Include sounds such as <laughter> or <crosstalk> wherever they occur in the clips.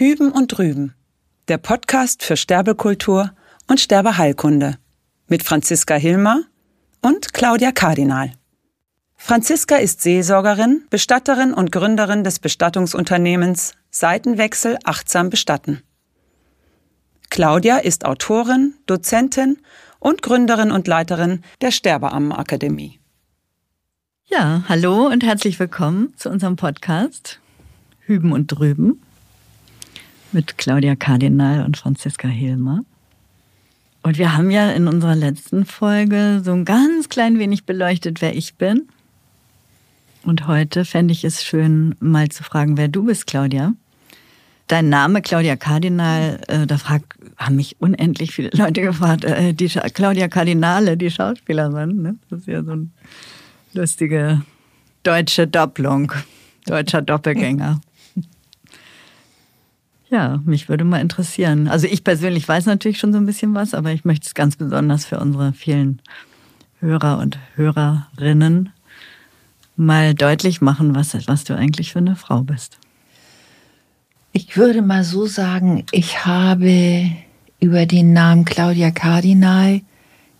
Hüben und Drüben, der Podcast für Sterbekultur und Sterbeheilkunde mit Franziska Hilmer und Claudia Kardinal. Franziska ist Seelsorgerin, Bestatterin und Gründerin des Bestattungsunternehmens Seitenwechsel achtsam bestatten. Claudia ist Autorin, Dozentin und Gründerin und Leiterin der Sterbeammenakademie. Ja, hallo und herzlich willkommen zu unserem Podcast Hüben und Drüben mit Claudia Kardinal und Franziska Hilmer. Und wir haben ja in unserer letzten Folge so ein ganz klein wenig beleuchtet, wer ich bin. Und heute fände ich es schön, mal zu fragen, wer du bist, Claudia. Dein Name, Claudia Kardinal, äh, da frag, haben mich unendlich viele Leute gefragt, äh, die Scha Claudia Kardinale, die Schauspielerin. Ne? Das ist ja so eine lustige deutsche Doppelung, deutscher Doppelgänger. <laughs> Ja, mich würde mal interessieren. Also ich persönlich weiß natürlich schon so ein bisschen was, aber ich möchte es ganz besonders für unsere vielen Hörer und Hörerinnen mal deutlich machen, was, was du eigentlich für eine Frau bist. Ich würde mal so sagen, ich habe über den Namen Claudia Kardinal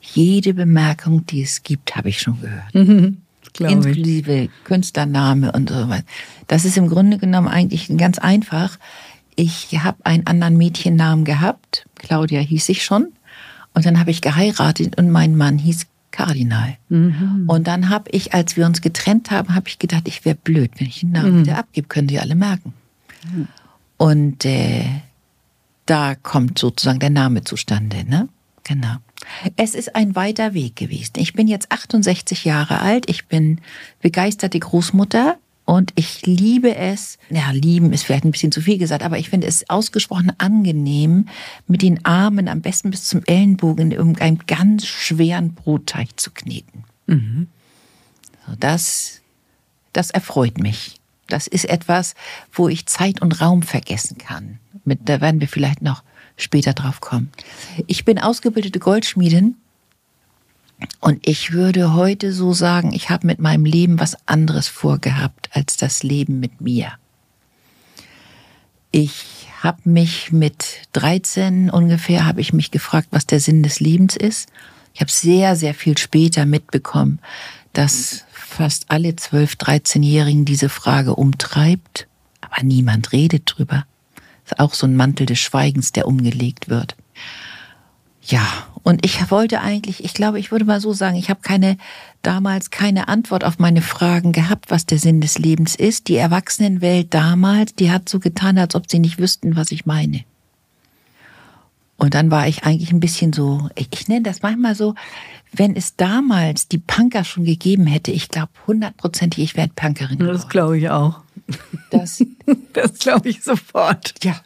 jede Bemerkung, die es gibt, habe ich schon gehört. <laughs> Mhm, Inklusive Künstlername und so weiter. Das ist im Grunde genommen eigentlich ganz einfach ich habe einen anderen Mädchennamen gehabt. Claudia hieß ich schon. Und dann habe ich geheiratet und mein Mann hieß Kardinal. Mhm. Und dann habe ich, als wir uns getrennt haben, habe ich gedacht, ich wäre blöd, wenn ich den Namen mhm. wieder abgebe, können die alle merken. Mhm. Und äh, da kommt sozusagen der Name zustande, ne? Genau. Es ist ein weiter Weg gewesen. Ich bin jetzt 68 Jahre alt. Ich bin begeisterte Großmutter und ich liebe es, ja, lieben ist vielleicht ein bisschen zu viel gesagt, aber ich finde es ausgesprochen angenehm, mit den Armen am besten bis zum Ellenbogen in irgendeinem ganz schweren Brotteig zu kneten. Mhm. So, das, das erfreut mich. Das ist etwas, wo ich Zeit und Raum vergessen kann. Mit, da werden wir vielleicht noch später drauf kommen. Ich bin ausgebildete Goldschmiedin und ich würde heute so sagen, ich habe mit meinem Leben was anderes vorgehabt als das Leben mit mir. Ich habe mich mit 13 ungefähr, habe ich mich gefragt, was der Sinn des Lebens ist. Ich habe sehr, sehr viel später mitbekommen, dass fast alle 12, 13-Jährigen diese Frage umtreibt, aber niemand redet drüber. Ist auch so ein Mantel des Schweigens, der umgelegt wird. Ja, und ich wollte eigentlich, ich glaube, ich würde mal so sagen, ich habe keine damals keine Antwort auf meine Fragen gehabt, was der Sinn des Lebens ist. Die Erwachsenenwelt damals, die hat so getan, als ob sie nicht wüssten, was ich meine. Und dann war ich eigentlich ein bisschen so, ich, ich nenne das manchmal so, wenn es damals die Punker schon gegeben hätte, ich glaube hundertprozentig, ich wäre Punkerin geworden. Das glaube ich auch. Das, <laughs> das glaube ich sofort. Ja,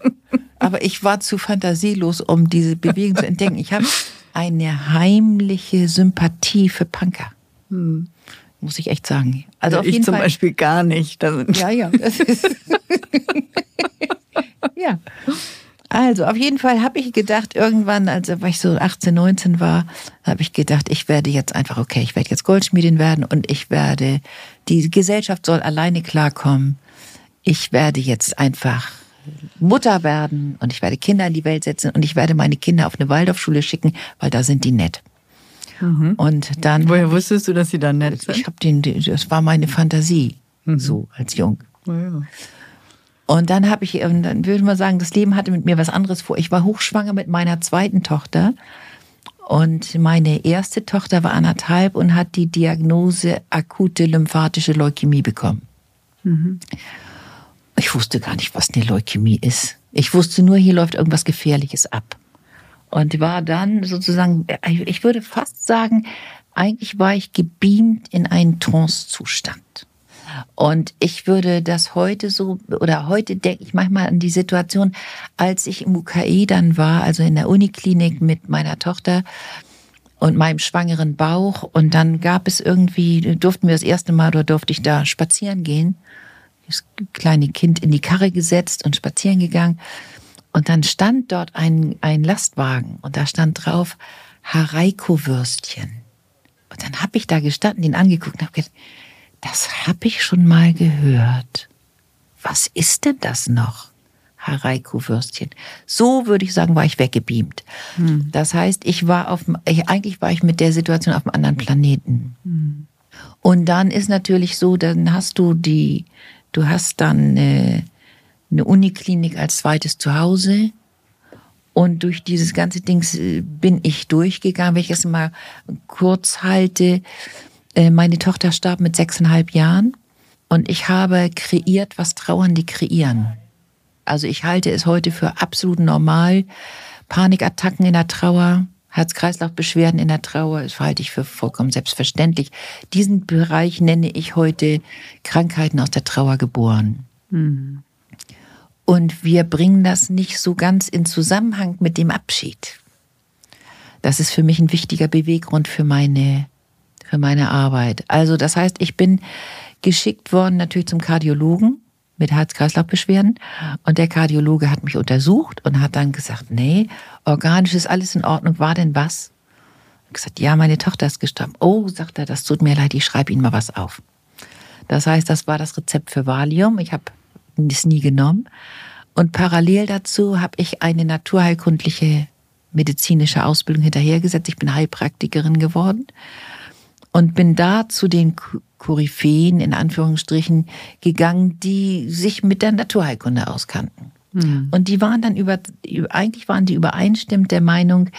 aber ich war zu fantasielos, um diese Bewegung zu entdecken. Ich habe eine heimliche Sympathie für Punker. Hm. Muss ich echt sagen. Also ja, auf jeden ich zum Fall, Beispiel gar nicht. ja, ja. <laughs> <laughs> ja. Also auf jeden Fall habe ich gedacht, irgendwann, als ich so 18, 19 war, habe ich gedacht, ich werde jetzt einfach, okay, ich werde jetzt Goldschmiedin werden und ich werde, die Gesellschaft soll alleine klarkommen. Ich werde jetzt einfach Mutter werden und ich werde Kinder in die Welt setzen und ich werde meine Kinder auf eine Waldorfschule schicken, weil da sind die nett. Mhm. Und dann. Woher wusstest du, dass sie da nett sind? Ich habe den, das war meine Fantasie, mhm. so als Jung. Ja. Und dann habe ich, dann würde man sagen, das Leben hatte mit mir was anderes vor. Ich war hochschwanger mit meiner zweiten Tochter. Und meine erste Tochter war anderthalb und hat die Diagnose akute lymphatische Leukämie bekommen. Mhm. Ich wusste gar nicht, was eine Leukämie ist. Ich wusste nur, hier läuft irgendwas Gefährliches ab. Und war dann sozusagen, ich würde fast sagen, eigentlich war ich gebeamt in einen Trance-Zustand. Und ich würde das heute so, oder heute denke ich manchmal an die Situation, als ich im UKE dann war, also in der Uniklinik mit meiner Tochter und meinem schwangeren Bauch. Und dann gab es irgendwie, durften wir das erste Mal oder durfte ich da spazieren gehen das kleine Kind in die Karre gesetzt und spazieren gegangen. Und dann stand dort ein, ein Lastwagen und da stand drauf Hareiko-Würstchen. Und dann habe ich da gestanden, ihn angeguckt und habe gedacht, das habe ich schon mal gehört. Was ist denn das noch? Haraiko-Würstchen. So würde ich sagen, war ich weggebeamt. Hm. Das heißt, ich war auf, ich, eigentlich war ich mit der Situation auf einem anderen Planeten. Hm. Und dann ist natürlich so, dann hast du die, du hast dann eine, eine Uniklinik als zweites Zuhause. Und durch dieses ganze Ding äh, bin ich durchgegangen, wenn ich es mal kurz halte. Äh, meine Tochter starb mit sechseinhalb Jahren und ich habe kreiert, was Trauernde kreieren. Also ich halte es heute für absolut normal. Panikattacken in der Trauer, Herz-Kreislauf-Beschwerden in der Trauer, das halte ich für vollkommen selbstverständlich. Diesen Bereich nenne ich heute Krankheiten aus der Trauer geboren. Mhm. Und wir bringen das nicht so ganz in Zusammenhang mit dem Abschied. Das ist für mich ein wichtiger Beweggrund für meine, für meine Arbeit. Also das heißt, ich bin geschickt worden natürlich zum Kardiologen mit Herz-Kreislauf-Beschwerden. Und der Kardiologe hat mich untersucht und hat dann gesagt, nee, organisch ist alles in Ordnung. War denn was? Ich gesagt, ja, meine Tochter ist gestorben. Oh, sagt er, das tut mir leid, ich schreibe Ihnen mal was auf. Das heißt, das war das Rezept für Valium. Ich habe es nie genommen. Und parallel dazu habe ich eine naturheilkundliche medizinische Ausbildung hinterhergesetzt. Ich bin Heilpraktikerin geworden und bin da zu den Koryphäen in Anführungsstrichen gegangen, die sich mit der Naturheilkunde auskannten. Mhm. Und die waren dann über, eigentlich waren die übereinstimmend der Meinung,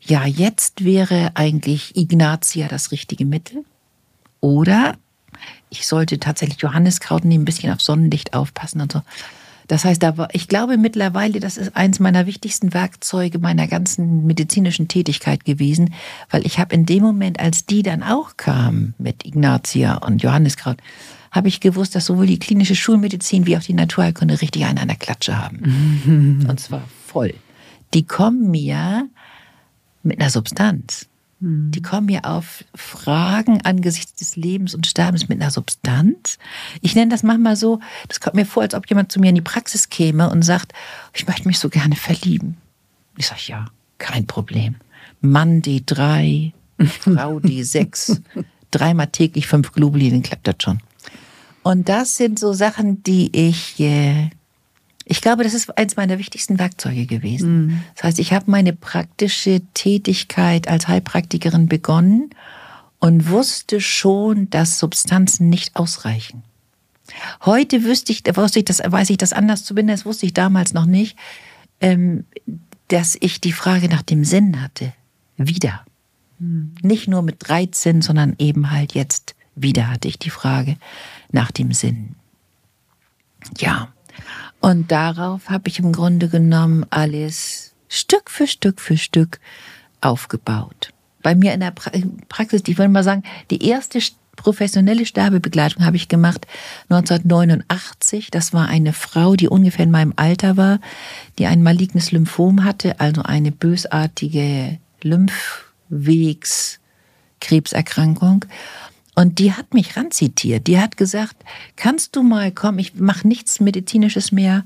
ja, jetzt wäre eigentlich Ignatia das richtige Mittel. Oder ich sollte tatsächlich Johanniskraut nehmen, ein bisschen auf Sonnenlicht aufpassen und so. Das heißt, ich glaube mittlerweile, das ist eins meiner wichtigsten Werkzeuge meiner ganzen medizinischen Tätigkeit gewesen, weil ich habe in dem Moment, als die dann auch kamen mit Ignatia und Johanniskraut, habe ich gewusst, dass sowohl die klinische Schulmedizin wie auch die Naturheilkunde richtig einen an der Klatsche haben. Und zwar voll. Die kommen mir mit einer Substanz. Hm. Die kommen mir auf Fragen angesichts des Lebens und Sterbens mit einer Substanz. Ich nenne das manchmal so, das kommt mir vor, als ob jemand zu mir in die Praxis käme und sagt, ich möchte mich so gerne verlieben. Ich sage, ja, kein Problem. Mann D3, <laughs> Frau D6, dreimal täglich fünf Globuli, dann klappt das schon. Und das sind so Sachen, die ich äh, ich glaube, das ist eins meiner wichtigsten Werkzeuge gewesen. Mhm. Das heißt, ich habe meine praktische Tätigkeit als Heilpraktikerin begonnen und wusste schon, dass Substanzen nicht ausreichen. Heute wüsste ich, wusste ich das, weiß ich das anders zu binden, das wusste ich damals noch nicht, ähm, dass ich die Frage nach dem Sinn hatte. Wieder. Mhm. Nicht nur mit 13, sondern eben halt jetzt wieder hatte ich die Frage nach dem Sinn. Ja. Und darauf habe ich im Grunde genommen alles Stück für Stück für Stück aufgebaut. Bei mir in der Praxis, ich würde mal sagen, die erste professionelle Sterbebegleitung habe ich gemacht 1989. Das war eine Frau, die ungefähr in meinem Alter war, die ein malignes Lymphom hatte, also eine bösartige Lymphwegskrebserkrankung. Und die hat mich ranzitiert. Die hat gesagt, kannst du mal kommen, ich mache nichts Medizinisches mehr.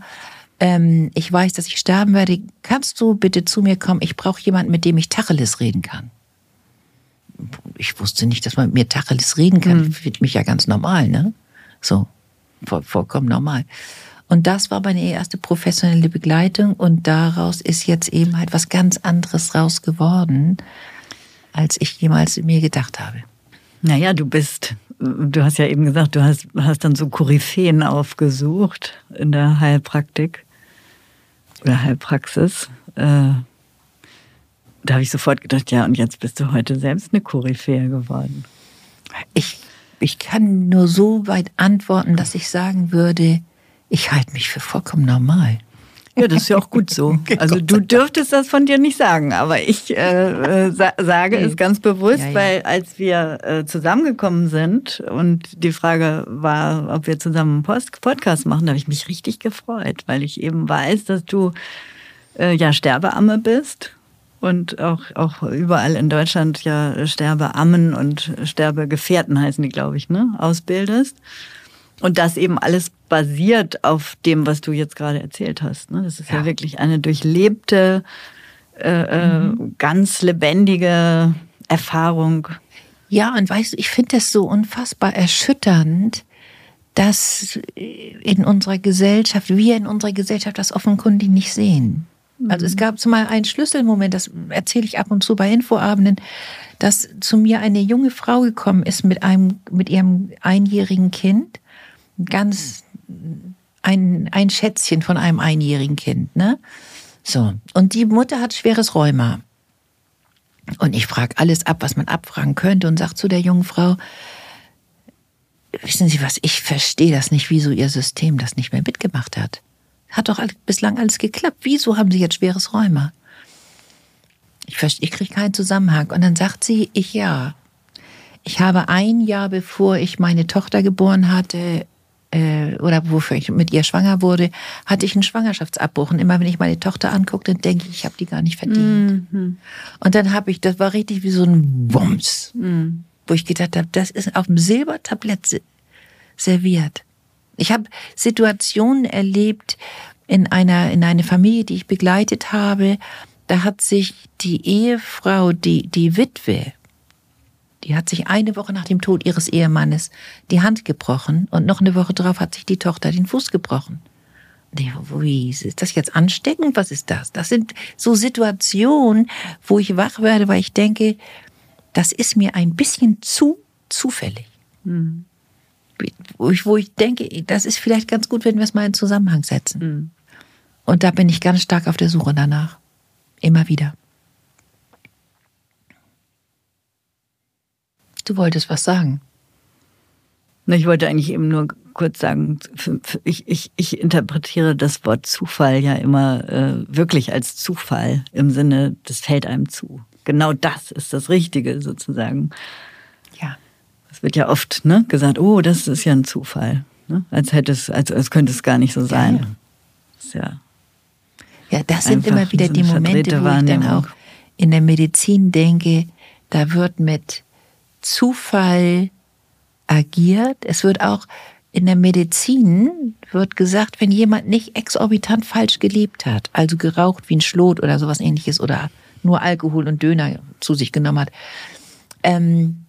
Ähm, ich weiß, dass ich sterben werde. Kannst du bitte zu mir kommen? Ich brauche jemanden, mit dem ich Tacheles reden kann. Ich wusste nicht, dass man mit mir Tacheles reden kann. Mhm. Ich finde mich ja ganz normal, ne? So, voll, vollkommen normal. Und das war meine erste professionelle Begleitung und daraus ist jetzt eben halt was ganz anderes raus geworden, als ich jemals mir gedacht habe. Naja, du bist, du hast ja eben gesagt, du hast, hast dann so Koryphäen aufgesucht in der Heilpraktik oder Heilpraxis. Äh, da habe ich sofort gedacht, ja, und jetzt bist du heute selbst eine Koryphäe geworden. Ich, ich kann nur so weit antworten, dass ich sagen würde, ich halte mich für vollkommen normal. Ja, das ist ja auch gut so. <laughs> Also du dürftest das von dir nicht sagen, aber ich äh, äh sa sage es ganz bewusst, ja, ja. weil als wir äh, zusammengekommen sind und die Frage war, ob wir zusammen einen Post Podcast machen, da habe ich mich richtig gefreut, weil ich eben weiß, dass du äh, ja Sterbeamme bist und auch, auch überall in Deutschland ja Sterbeammen und Sterbegefährten heißen die, glaube ich, ne, ausbildest. Und das eben alles basiert auf dem, was du jetzt gerade erzählt hast. Ne? Das ist ja, ja wirklich eine durchlebte, äh, äh, mhm. ganz lebendige Erfahrung. Ja, und weißt du, ich finde das so unfassbar erschütternd, dass in unserer Gesellschaft, wir in unserer Gesellschaft das offenkundig nicht sehen. Also es gab zumal einen Schlüsselmoment, das erzähle ich ab und zu bei Infoabenden, dass zu mir eine junge Frau gekommen ist mit einem, mit ihrem einjährigen Kind, ganz ein, ein Schätzchen von einem einjährigen Kind, ne? So. Und die Mutter hat schweres Rheuma. Und ich frage alles ab, was man abfragen könnte und sage zu der jungen Frau, wissen Sie was, ich verstehe das nicht, wieso Ihr System das nicht mehr mitgemacht hat. Hat doch bislang alles geklappt. Wieso haben Sie jetzt schweres Rheuma? Ich, ich kriege keinen Zusammenhang. Und dann sagt sie, ich ja. Ich habe ein Jahr bevor ich meine Tochter geboren hatte, äh, oder wofür ich mit ihr schwanger wurde, hatte ich einen Schwangerschaftsabbruch. Und immer wenn ich meine Tochter angucke, dann denke ich, ich habe die gar nicht verdient. Mhm. Und dann habe ich, das war richtig wie so ein Wumms, mhm. wo ich gedacht habe, das ist auf dem Silbertablett serviert. Ich habe Situationen erlebt in einer, in einer Familie, die ich begleitet habe. Da hat sich die Ehefrau, die, die Witwe, die hat sich eine Woche nach dem Tod ihres Ehemannes die Hand gebrochen und noch eine Woche darauf hat sich die Tochter den Fuß gebrochen. Wie ist das jetzt ansteckend? Was ist das? Das sind so Situationen, wo ich wach werde, weil ich denke, das ist mir ein bisschen zu zufällig. Mhm wo ich, wo ich denke, das ist vielleicht ganz gut, wenn wir es mal in Zusammenhang setzen. Mhm. Und da bin ich ganz stark auf der Suche danach. Immer wieder. Du wolltest was sagen. Ich wollte eigentlich eben nur kurz sagen, ich, ich, ich interpretiere das Wort Zufall ja immer äh, wirklich als Zufall im Sinne, das fällt einem zu. Genau das ist das Richtige sozusagen wird ja oft ne, gesagt, oh, das ist ja ein Zufall. Ne? Als hätte es, als, als könnte es gar nicht so sein. Ja, ja. ja das sind immer wieder die Momente, wo ich dann auch in der Medizin denke, da wird mit Zufall agiert. Es wird auch in der Medizin wird gesagt, wenn jemand nicht exorbitant falsch gelebt hat, also geraucht wie ein Schlot oder sowas ähnliches oder nur Alkohol und Döner zu sich genommen hat, ähm,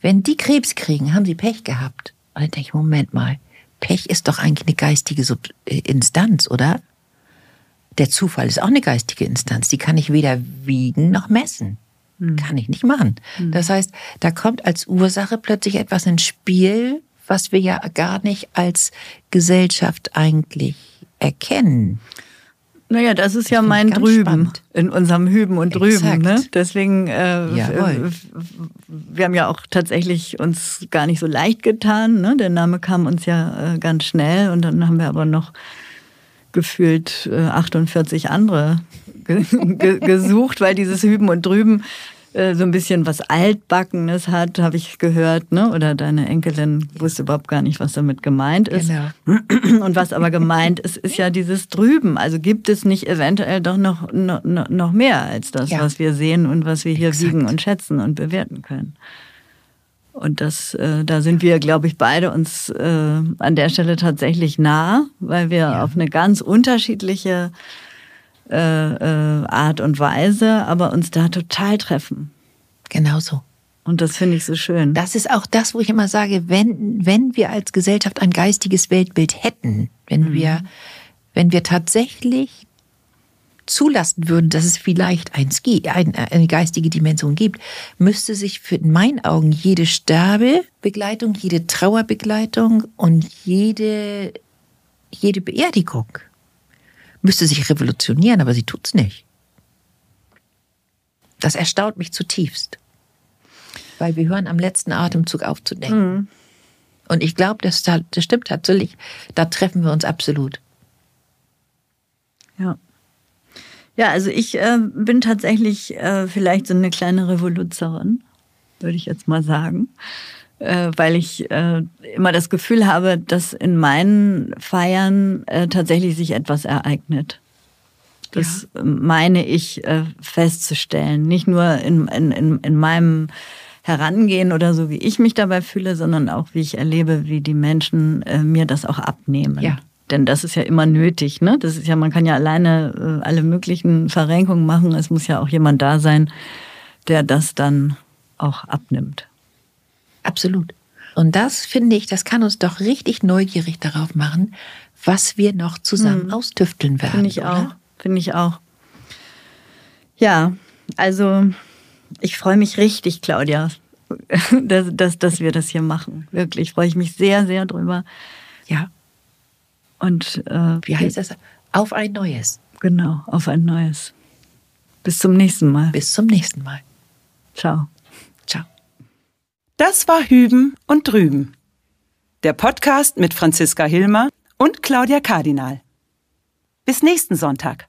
wenn die Krebs kriegen, haben sie Pech gehabt. Und dann denke ich, Moment mal, Pech ist doch eigentlich eine geistige Sub äh, Instanz, oder? Der Zufall ist auch eine geistige Instanz. Die kann ich weder wiegen noch messen. Hm. Kann ich nicht machen. Hm. Das heißt, da kommt als Ursache plötzlich etwas ins Spiel, was wir ja gar nicht als Gesellschaft eigentlich erkennen. Naja, das ist ja mein Drüben spannend. in unserem Hüben und Drüben. Ne? Deswegen, äh, wir haben ja auch tatsächlich uns gar nicht so leicht getan. Ne? Der Name kam uns ja äh, ganz schnell und dann haben wir aber noch gefühlt äh, 48 andere <laughs> gesucht, weil dieses Hüben und Drüben äh, so ein bisschen was Altbackenes hat, habe ich gehört, ne? Oder deine Enkelin wusste überhaupt gar nicht, was damit gemeint ist. Genau. <clears throat> Und was aber gemeint ist, ist ja dieses Drüben. Also gibt es nicht eventuell doch noch, noch, noch mehr als das, ja. was wir sehen und was wir hier Exakt. wiegen und schätzen und bewerten können. Und das, äh, da sind wir, glaube ich, beide uns äh, an der Stelle tatsächlich nah, weil wir ja. auf eine ganz unterschiedliche äh, äh, Art und Weise, aber uns da total treffen. Genauso. Und das finde ich so schön. Das ist auch das, wo ich immer sage, wenn, wenn wir als Gesellschaft ein geistiges Weltbild hätten, wenn mhm. wir, wenn wir tatsächlich zulassen würden, dass es vielleicht eins, eine geistige Dimension gibt, müsste sich für in meinen Augen jede Sterbebegleitung, jede Trauerbegleitung und jede, jede Beerdigung müsste sich revolutionieren, aber sie tut's nicht. Das erstaunt mich zutiefst. Weil wir hören am letzten Atemzug aufzudenken. Mhm. Und ich glaube, das, das stimmt tatsächlich. Da treffen wir uns absolut. Ja. Ja, also ich äh, bin tatsächlich äh, vielleicht so eine kleine Revoluzerin, würde ich jetzt mal sagen weil ich äh, immer das Gefühl habe, dass in meinen Feiern äh, tatsächlich sich etwas ereignet. Das ja. meine ich äh, festzustellen. Nicht nur in, in, in, in meinem Herangehen oder so, wie ich mich dabei fühle, sondern auch, wie ich erlebe, wie die Menschen äh, mir das auch abnehmen. Ja. Denn das ist ja immer nötig. Ne? Das ist ja, man kann ja alleine äh, alle möglichen Verrenkungen machen. Es muss ja auch jemand da sein, der das dann auch abnimmt. Absolut. Und das finde ich, das kann uns doch richtig neugierig darauf machen, was wir noch zusammen mhm. austüfteln werden. Finde ich oder? auch. Finde ich auch. Ja, also ich freue mich richtig, Claudia, <laughs> dass, dass, dass wir das hier machen. Wirklich freue ich mich sehr, sehr drüber. Ja. Und äh, wie heißt das? Auf ein neues. Genau, auf ein neues. Bis zum nächsten Mal. Bis zum nächsten Mal. Ciao. Ciao. Das war Hüben und Drüben. Der Podcast mit Franziska Hilmer und Claudia Kardinal. Bis nächsten Sonntag.